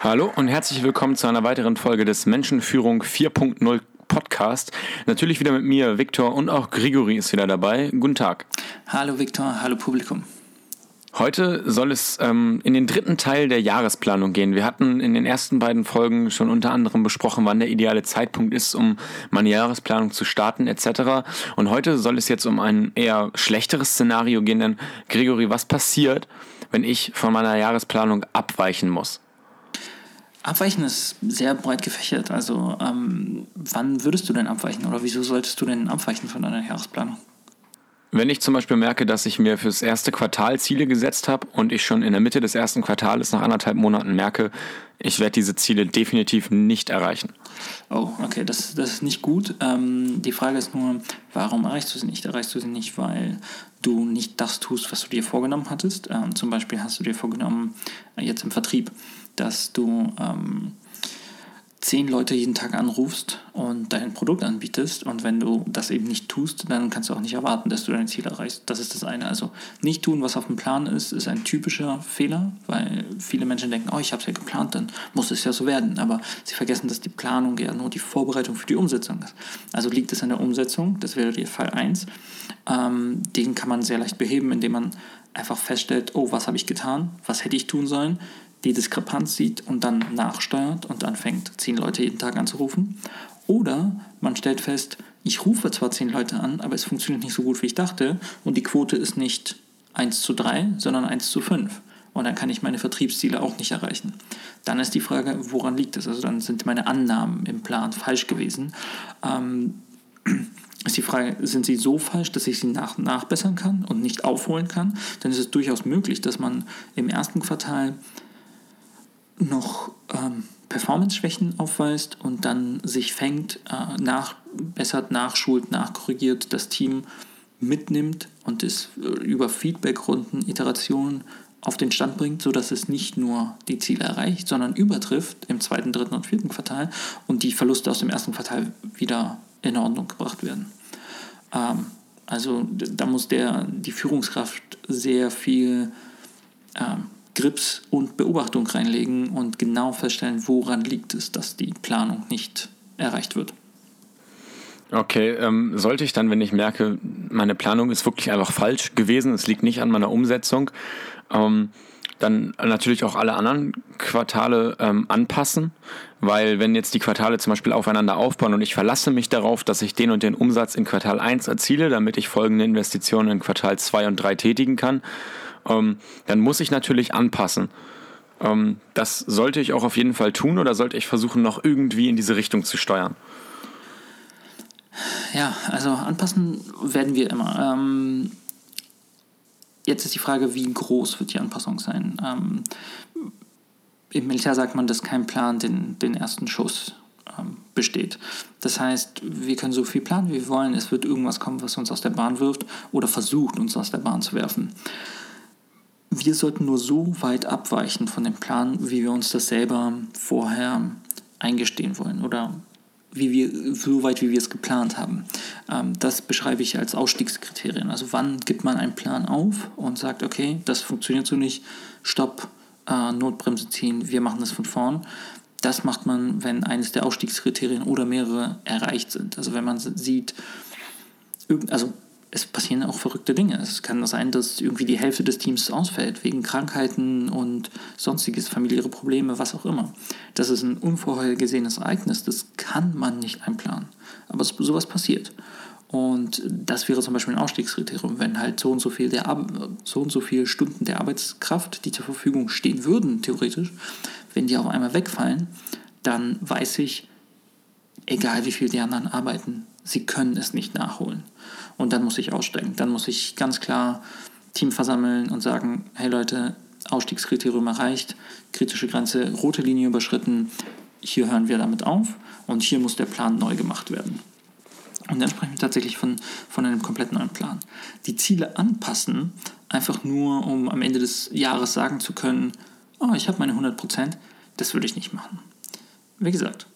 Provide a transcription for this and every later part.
Hallo und herzlich willkommen zu einer weiteren Folge des Menschenführung 4.0 Podcast. Natürlich wieder mit mir, Viktor und auch Grigori ist wieder dabei. Guten Tag. Hallo Viktor, hallo Publikum. Heute soll es ähm, in den dritten Teil der Jahresplanung gehen. Wir hatten in den ersten beiden Folgen schon unter anderem besprochen, wann der ideale Zeitpunkt ist, um meine Jahresplanung zu starten etc. Und heute soll es jetzt um ein eher schlechteres Szenario gehen. Denn Gregory, was passiert, wenn ich von meiner Jahresplanung abweichen muss? Abweichen ist sehr breit gefächert. Also ähm, wann würdest du denn abweichen oder wieso solltest du denn abweichen von deiner Jahresplanung? Wenn ich zum Beispiel merke, dass ich mir fürs erste Quartal Ziele gesetzt habe und ich schon in der Mitte des ersten Quartals nach anderthalb Monaten merke, ich werde diese Ziele definitiv nicht erreichen. Oh, okay, das, das ist nicht gut. Ähm, die Frage ist nur, warum erreichst du sie nicht? Erreichst du sie nicht, weil du nicht das tust, was du dir vorgenommen hattest? Ähm, zum Beispiel hast du dir vorgenommen, äh, jetzt im Vertrieb, dass du ähm, zehn Leute jeden Tag anrufst und dein Produkt anbietest und wenn du das eben nicht tust, dann kannst du auch nicht erwarten, dass du dein Ziel erreichst. Das ist das eine. Also nicht tun, was auf dem Plan ist, ist ein typischer Fehler, weil viele Menschen denken, oh, ich habe es ja geplant, dann muss es ja so werden. Aber sie vergessen, dass die Planung ja nur die Vorbereitung für die Umsetzung ist. Also liegt es an der Umsetzung, das wäre der Fall 1. Ähm, den kann man sehr leicht beheben, indem man einfach feststellt, oh, was habe ich getan, was hätte ich tun sollen, die Diskrepanz sieht und dann nachsteuert und anfängt, zehn Leute jeden Tag anzurufen. Oder man stellt fest, ich rufe zwar zehn Leute an, aber es funktioniert nicht so gut, wie ich dachte und die Quote ist nicht 1 zu 3, sondern 1 zu 5. Und dann kann ich meine Vertriebsziele auch nicht erreichen. Dann ist die Frage, woran liegt es? Also dann sind meine Annahmen im Plan falsch gewesen. Ähm, ist die Frage, sind sie so falsch, dass ich sie nach, nachbessern kann und nicht aufholen kann? Dann ist es durchaus möglich, dass man im ersten Quartal noch ähm, Performance-Schwächen aufweist und dann sich fängt, äh, nachbessert, nachschult, nachkorrigiert, das Team mitnimmt und es äh, über Feedbackrunden, Iterationen auf den Stand bringt, sodass es nicht nur die Ziele erreicht, sondern übertrifft im zweiten, dritten und vierten Quartal und die Verluste aus dem ersten Quartal wieder in Ordnung gebracht werden. Ähm, also da muss der, die Führungskraft sehr viel ähm, Grips und Beobachtung reinlegen und genau feststellen, woran liegt es, dass die Planung nicht erreicht wird. Okay, ähm, sollte ich dann, wenn ich merke, meine Planung ist wirklich einfach falsch gewesen, es liegt nicht an meiner Umsetzung, ähm, dann natürlich auch alle anderen Quartale ähm, anpassen, weil wenn jetzt die Quartale zum Beispiel aufeinander aufbauen und ich verlasse mich darauf, dass ich den und den Umsatz in Quartal 1 erziele, damit ich folgende Investitionen in Quartal 2 und 3 tätigen kann, ähm, dann muss ich natürlich anpassen. Ähm, das sollte ich auch auf jeden Fall tun oder sollte ich versuchen, noch irgendwie in diese Richtung zu steuern? Ja, also anpassen werden wir immer. Ähm, jetzt ist die Frage, wie groß wird die Anpassung sein? Ähm, Im Militär sagt man, dass kein Plan den, den ersten Schuss ähm, besteht. Das heißt, wir können so viel planen, wie wir wollen. Es wird irgendwas kommen, was uns aus der Bahn wirft oder versucht, uns aus der Bahn zu werfen wir sollten nur so weit abweichen von dem Plan, wie wir uns das selber vorher eingestehen wollen oder wie wir, so weit, wie wir es geplant haben. Ähm, das beschreibe ich als Ausstiegskriterien. Also wann gibt man einen Plan auf und sagt, okay, das funktioniert so nicht, stopp, äh, Notbremse ziehen, wir machen das von vorn. Das macht man, wenn eines der Ausstiegskriterien oder mehrere erreicht sind. Also wenn man sieht, also es passieren auch verrückte Dinge. Es kann sein, dass irgendwie die Hälfte des Teams ausfällt, wegen Krankheiten und sonstiges, familiäre Probleme, was auch immer. Das ist ein unvorhergesehenes Ereignis, das kann man nicht einplanen. Aber sowas passiert. Und das wäre zum Beispiel ein Ausstiegskriterium, wenn halt so und so viel, der so und so viele Stunden der Arbeitskraft, die zur Verfügung stehen würden, theoretisch, wenn die auf einmal wegfallen, dann weiß ich, egal wie viel die anderen arbeiten, sie können es nicht nachholen. Und dann muss ich aussteigen. Dann muss ich ganz klar Team versammeln und sagen, hey Leute, Ausstiegskriterium erreicht, kritische Grenze, rote Linie überschritten, hier hören wir damit auf und hier muss der Plan neu gemacht werden. Und dann sprechen wir tatsächlich von, von einem komplett neuen Plan. Die Ziele anpassen, einfach nur um am Ende des Jahres sagen zu können, oh, ich habe meine 100%, das würde ich nicht machen. Wie gesagt,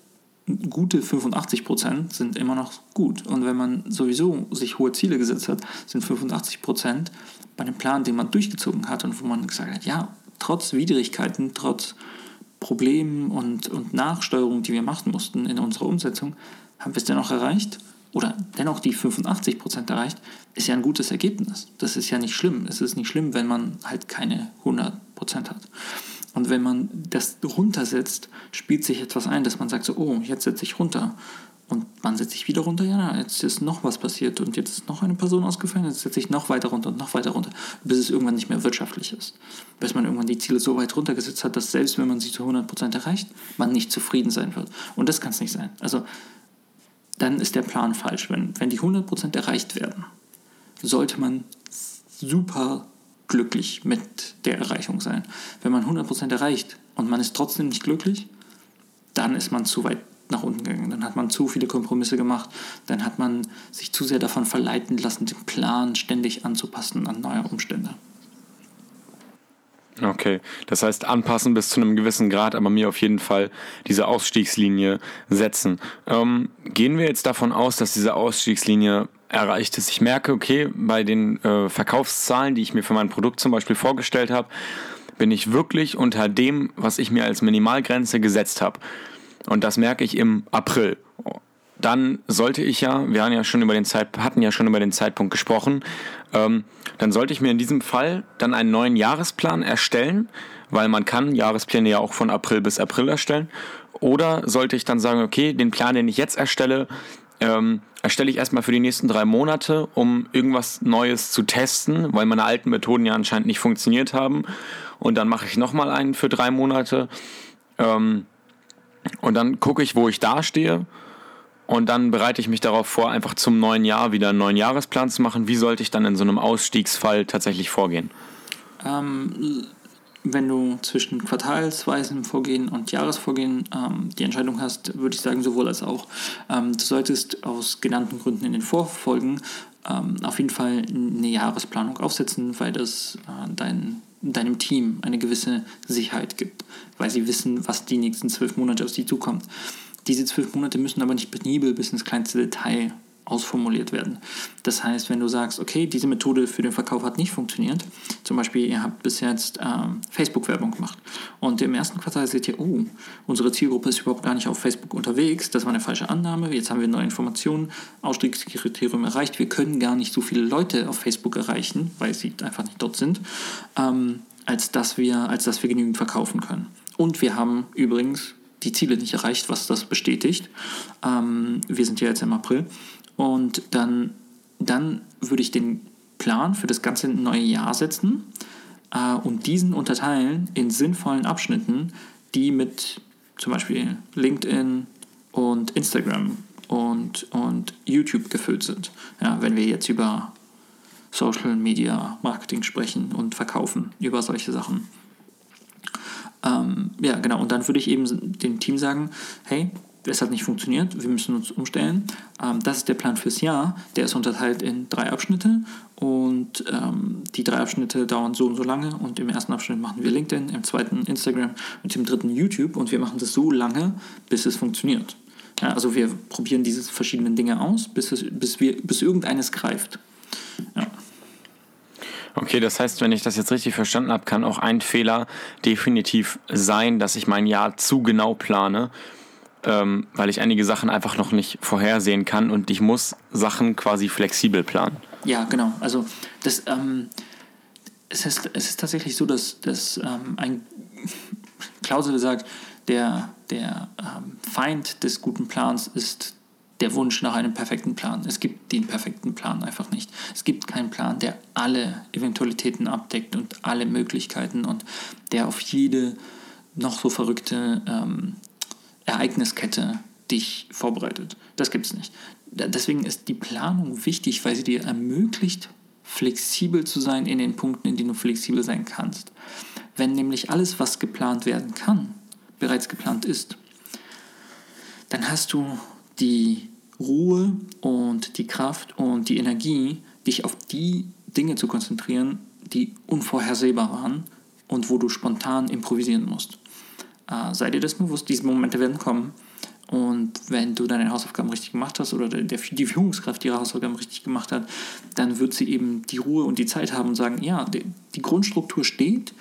gute 85 Prozent sind immer noch gut. Und wenn man sowieso sich hohe Ziele gesetzt hat, sind 85 Prozent bei dem Plan, den man durchgezogen hat und wo man gesagt hat, ja, trotz Widrigkeiten, trotz Problemen und, und Nachsteuerungen, die wir machen mussten in unserer Umsetzung, haben wir es dennoch erreicht oder dennoch die 85% erreicht, ist ja ein gutes Ergebnis. Das ist ja nicht schlimm. Es ist nicht schlimm, wenn man halt keine 100% hat. Und wenn man das runtersetzt, spielt sich etwas ein, dass man sagt so, oh, jetzt setze ich runter. Und man setzt sich wieder runter, ja, jetzt ist noch was passiert und jetzt ist noch eine Person ausgefallen, jetzt setze ich noch weiter runter und noch weiter runter, bis es irgendwann nicht mehr wirtschaftlich ist. Bis man irgendwann die Ziele so weit runtergesetzt hat, dass selbst wenn man sie zu 100% erreicht, man nicht zufrieden sein wird. Und das kann es nicht sein. Also dann ist der Plan falsch. Wenn, wenn die 100% erreicht werden, sollte man super glücklich mit der Erreichung sein. Wenn man 100% erreicht und man ist trotzdem nicht glücklich, dann ist man zu weit nach unten gegangen. Dann hat man zu viele Kompromisse gemacht. Dann hat man sich zu sehr davon verleiten lassen, den Plan ständig anzupassen an neue Umstände. Okay, das heißt anpassen bis zu einem gewissen Grad, aber mir auf jeden Fall diese Ausstiegslinie setzen. Ähm, gehen wir jetzt davon aus, dass diese Ausstiegslinie erreicht ist. Ich merke, okay, bei den äh, Verkaufszahlen, die ich mir für mein Produkt zum Beispiel vorgestellt habe, bin ich wirklich unter dem, was ich mir als Minimalgrenze gesetzt habe. Und das merke ich im April. Dann sollte ich ja, wir hatten ja schon über den, Zeit, hatten ja schon über den Zeitpunkt gesprochen, ähm, dann sollte ich mir in diesem Fall dann einen neuen Jahresplan erstellen, weil man kann Jahrespläne ja auch von April bis April erstellen. Oder sollte ich dann sagen, okay, den Plan, den ich jetzt erstelle, ähm, erstelle ich erstmal für die nächsten drei Monate, um irgendwas Neues zu testen, weil meine alten Methoden ja anscheinend nicht funktioniert haben. Und dann mache ich nochmal einen für drei Monate. Ähm, und dann gucke ich, wo ich dastehe. Und dann bereite ich mich darauf vor, einfach zum neuen Jahr wieder einen neuen Jahresplan zu machen. Wie sollte ich dann in so einem Ausstiegsfall tatsächlich vorgehen? Ähm, wenn du zwischen quartalsweisen Vorgehen und Jahresvorgehen ähm, die Entscheidung hast, würde ich sagen, sowohl als auch. Ähm, du solltest aus genannten Gründen in den Vorfolgen ähm, auf jeden Fall eine Jahresplanung aufsetzen, weil das äh, dein deinem Team eine gewisse Sicherheit gibt, weil sie wissen, was die nächsten zwölf Monate auf sie zukommt. Diese zwölf Monate müssen aber nicht penibel bis ins kleinste Detail ausformuliert werden. Das heißt, wenn du sagst, okay, diese Methode für den Verkauf hat nicht funktioniert, zum Beispiel ihr habt bis jetzt ähm, Facebook-Werbung gemacht und im ersten Quartal seht ihr, oh, unsere Zielgruppe ist überhaupt gar nicht auf Facebook unterwegs, das war eine falsche Annahme, jetzt haben wir neue Informationen, Ausstiegskriterium erreicht, wir können gar nicht so viele Leute auf Facebook erreichen, weil sie einfach nicht dort sind, ähm, als, dass wir, als dass wir genügend verkaufen können. Und wir haben übrigens die Ziele nicht erreicht, was das bestätigt. Ähm, wir sind ja jetzt im April und dann, dann würde ich den Plan für das ganze neue Jahr setzen äh, und diesen unterteilen in sinnvollen Abschnitten, die mit zum Beispiel LinkedIn und Instagram und, und YouTube gefüllt sind. Ja, wenn wir jetzt über Social Media Marketing sprechen und verkaufen, über solche Sachen. Ähm, ja, genau. Und dann würde ich eben dem Team sagen, hey, es hat nicht funktioniert, wir müssen uns umstellen. Ähm, das ist der Plan fürs Jahr. Der ist unterteilt in drei Abschnitte und ähm, die drei Abschnitte dauern so und so lange und im ersten Abschnitt machen wir LinkedIn, im zweiten Instagram und im dritten YouTube und wir machen das so lange, bis es funktioniert. Ja, also wir probieren diese verschiedenen Dinge aus, bis, es, bis, wir, bis irgendeines greift. Ja. Okay, das heißt, wenn ich das jetzt richtig verstanden habe, kann auch ein Fehler definitiv sein, dass ich mein Jahr zu genau plane ähm, weil ich einige Sachen einfach noch nicht vorhersehen kann und ich muss Sachen quasi flexibel planen. Ja, genau. Also das, ähm, es, ist, es ist tatsächlich so, dass, dass ähm, ein Klausel sagt, der, der ähm, Feind des guten Plans ist der Wunsch nach einem perfekten Plan. Es gibt den perfekten Plan einfach nicht. Es gibt keinen Plan, der alle Eventualitäten abdeckt und alle Möglichkeiten und der auf jede noch so verrückte ähm, Ereigniskette dich vorbereitet. Das gibt es nicht. Deswegen ist die Planung wichtig, weil sie dir ermöglicht, flexibel zu sein in den Punkten, in denen du flexibel sein kannst. Wenn nämlich alles, was geplant werden kann, bereits geplant ist, dann hast du die Ruhe und die Kraft und die Energie, dich auf die Dinge zu konzentrieren, die unvorhersehbar waren und wo du spontan improvisieren musst. Äh, sei dir das bewusst, diese Momente werden kommen. Und wenn du deine Hausaufgaben richtig gemacht hast oder der, die Führungskraft ihre Hausaufgaben richtig gemacht hat, dann wird sie eben die Ruhe und die Zeit haben und sagen, ja, die, die Grundstruktur steht,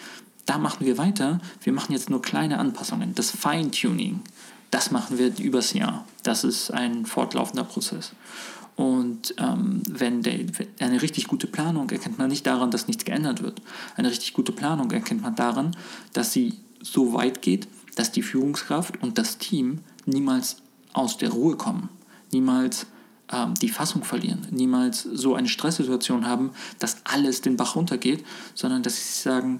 da machen wir weiter. Wir machen jetzt nur kleine Anpassungen. Das Feintuning, das machen wir übers Jahr. Das ist ein fortlaufender Prozess. Und ähm, wenn der, eine richtig gute Planung erkennt man nicht daran, dass nichts geändert wird. Eine richtig gute Planung erkennt man daran, dass sie so weit geht, dass die Führungskraft und das Team niemals aus der Ruhe kommen, niemals ähm, die Fassung verlieren, niemals so eine Stresssituation haben, dass alles den Bach runtergeht, sondern dass sie sagen,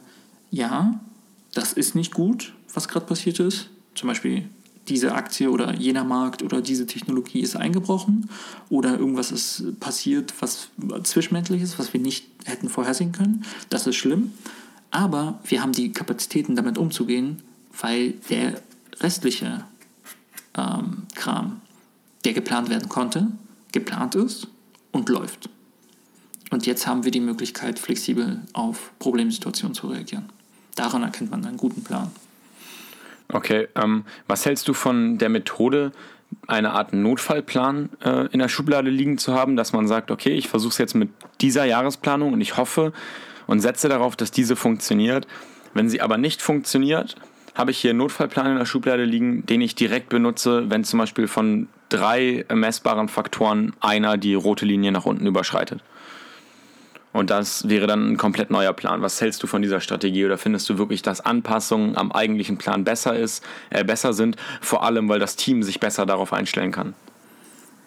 ja, das ist nicht gut, was gerade passiert ist. Zum Beispiel diese Aktie oder jener Markt oder diese Technologie ist eingebrochen oder irgendwas ist passiert, was zwischenmenschlich ist, was wir nicht hätten vorhersehen können. Das ist schlimm. Aber wir haben die Kapazitäten, damit umzugehen, weil der restliche ähm, Kram, der geplant werden konnte, geplant ist und läuft. Und jetzt haben wir die Möglichkeit, flexibel auf Problemsituationen zu reagieren. Daran erkennt man einen guten Plan. Okay, ähm, was hältst du von der Methode, eine Art Notfallplan äh, in der Schublade liegen zu haben, dass man sagt, okay, ich versuche es jetzt mit dieser Jahresplanung und ich hoffe und setze darauf, dass diese funktioniert. Wenn sie aber nicht funktioniert, habe ich hier einen Notfallplan in der Schublade liegen, den ich direkt benutze, wenn zum Beispiel von drei messbaren Faktoren einer die rote Linie nach unten überschreitet. Und das wäre dann ein komplett neuer Plan. Was hältst du von dieser Strategie oder findest du wirklich, dass Anpassungen am eigentlichen Plan besser ist, äh, besser sind, vor allem weil das Team sich besser darauf einstellen kann?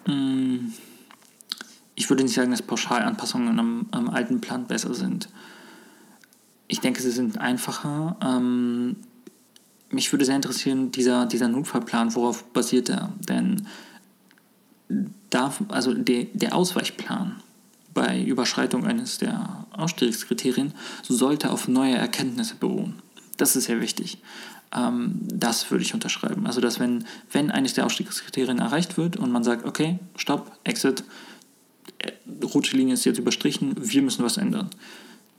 Mm, ich würde nicht sagen, dass Pauschalanpassungen am, am alten Plan besser sind. Ich denke, sie sind einfacher. Ähm, mich würde sehr interessieren, dieser, dieser Notfallplan, worauf basiert er? Denn darf, also der, der Ausweichplan bei Überschreitung eines der Ausstiegskriterien sollte auf neue Erkenntnisse beruhen. Das ist sehr wichtig. Ähm, das würde ich unterschreiben. Also, dass wenn, wenn eines der Ausstiegskriterien erreicht wird und man sagt, okay, stopp, Exit, äh, rote Linie ist jetzt überstrichen, wir müssen was ändern,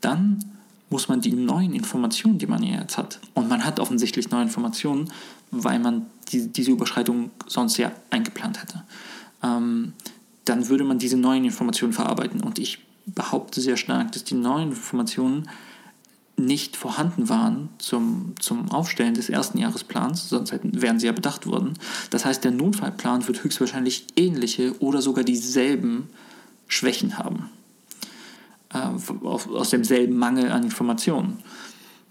dann muss man die neuen Informationen, die man jetzt hat, und man hat offensichtlich neue Informationen, weil man die, diese Überschreitung sonst ja eingeplant hätte, ähm, dann würde man diese neuen Informationen verarbeiten. Und ich behaupte sehr stark, dass die neuen Informationen nicht vorhanden waren zum, zum Aufstellen des ersten Jahresplans, sonst hätten, wären sie ja bedacht worden. Das heißt, der Notfallplan wird höchstwahrscheinlich ähnliche oder sogar dieselben Schwächen haben. Äh, aus demselben Mangel an Informationen.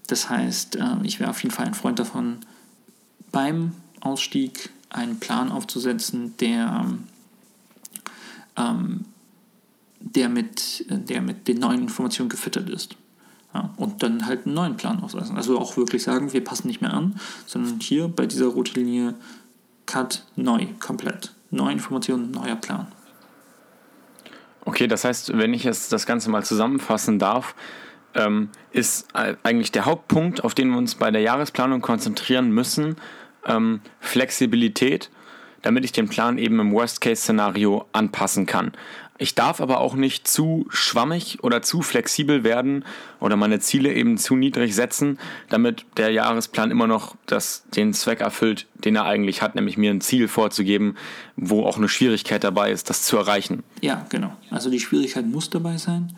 Das heißt, äh, ich wäre auf jeden Fall ein Freund davon, beim Ausstieg einen Plan aufzusetzen, der ähm, der, mit, der mit den neuen Informationen gefüttert ist. Ja, und dann halt einen neuen Plan aufsetzen. Also auch wirklich sagen, wir passen nicht mehr an, sondern hier bei dieser roten Linie Cut neu, komplett. Neue Informationen, neuer Plan. Okay, das heißt, wenn ich jetzt das Ganze mal zusammenfassen darf, ähm, ist eigentlich der Hauptpunkt, auf den wir uns bei der Jahresplanung konzentrieren müssen, ähm, Flexibilität damit ich den Plan eben im Worst-Case-Szenario anpassen kann. Ich darf aber auch nicht zu schwammig oder zu flexibel werden oder meine Ziele eben zu niedrig setzen, damit der Jahresplan immer noch das, den Zweck erfüllt, den er eigentlich hat, nämlich mir ein Ziel vorzugeben, wo auch eine Schwierigkeit dabei ist, das zu erreichen. Ja, genau. Also die Schwierigkeit muss dabei sein.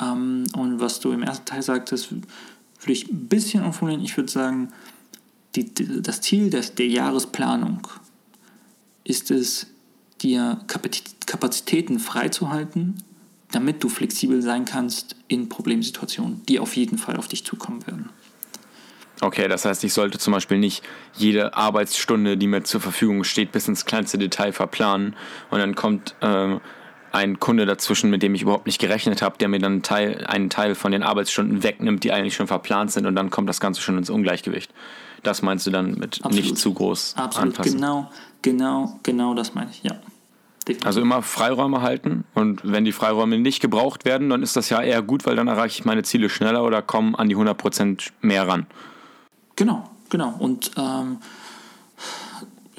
Ähm, und was du im ersten Teil sagtest, würde ich ein bisschen umformulieren. Ich würde sagen, die, das Ziel des, der Jahresplanung ist es, dir Kapazitäten freizuhalten, damit du flexibel sein kannst in Problemsituationen, die auf jeden Fall auf dich zukommen werden. Okay, das heißt, ich sollte zum Beispiel nicht jede Arbeitsstunde, die mir zur Verfügung steht, bis ins kleinste Detail verplanen und dann kommt äh, ein Kunde dazwischen, mit dem ich überhaupt nicht gerechnet habe, der mir dann Teil, einen Teil von den Arbeitsstunden wegnimmt, die eigentlich schon verplant sind und dann kommt das Ganze schon ins Ungleichgewicht. Das meinst du dann mit Absolut. nicht zu groß Absolut, anpassen? Genau, genau, genau das meine ich, ja. Definitiv. Also immer Freiräume halten und wenn die Freiräume nicht gebraucht werden, dann ist das ja eher gut, weil dann erreiche ich meine Ziele schneller oder komme an die 100% mehr ran. Genau, genau. Und ähm,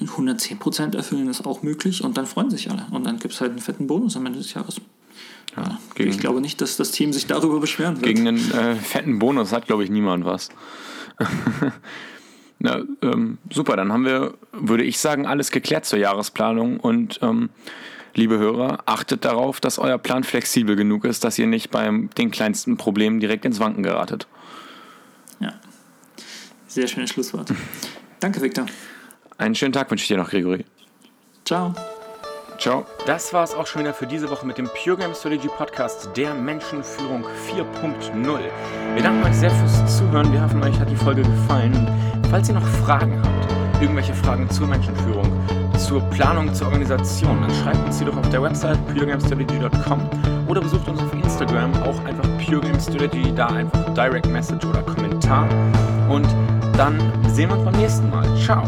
110% erfüllen ist auch möglich und dann freuen sich alle. Und dann gibt es halt einen fetten Bonus am Ende des Jahres. Ja, gegen, ich glaube nicht, dass das Team sich darüber beschweren wird. Gegen einen äh, fetten Bonus hat, glaube ich, niemand was. Na, ähm, super, dann haben wir, würde ich sagen, alles geklärt zur Jahresplanung und ähm, liebe Hörer, achtet darauf, dass euer Plan flexibel genug ist, dass ihr nicht beim den kleinsten Problemen direkt ins Wanken geratet. Ja, Sehr schönes Schlusswort. Danke, Victor. Einen schönen Tag wünsche ich dir noch, Gregory. Ciao. Ciao. Das war es auch schon wieder für diese Woche mit dem Pure Game Strategy Podcast der Menschenführung 4.0. Wir danken euch sehr fürs Zuhören. Wir hoffen, euch hat die Folge gefallen. Und falls ihr noch Fragen habt, irgendwelche Fragen zur Menschenführung, zur Planung, zur Organisation, dann schreibt uns die doch auf der Website puregamestrategy.com oder besucht uns auf Instagram, auch einfach Pure Game Strategy, da einfach Direct Message oder Kommentar. Und dann sehen wir uns beim nächsten Mal. Ciao.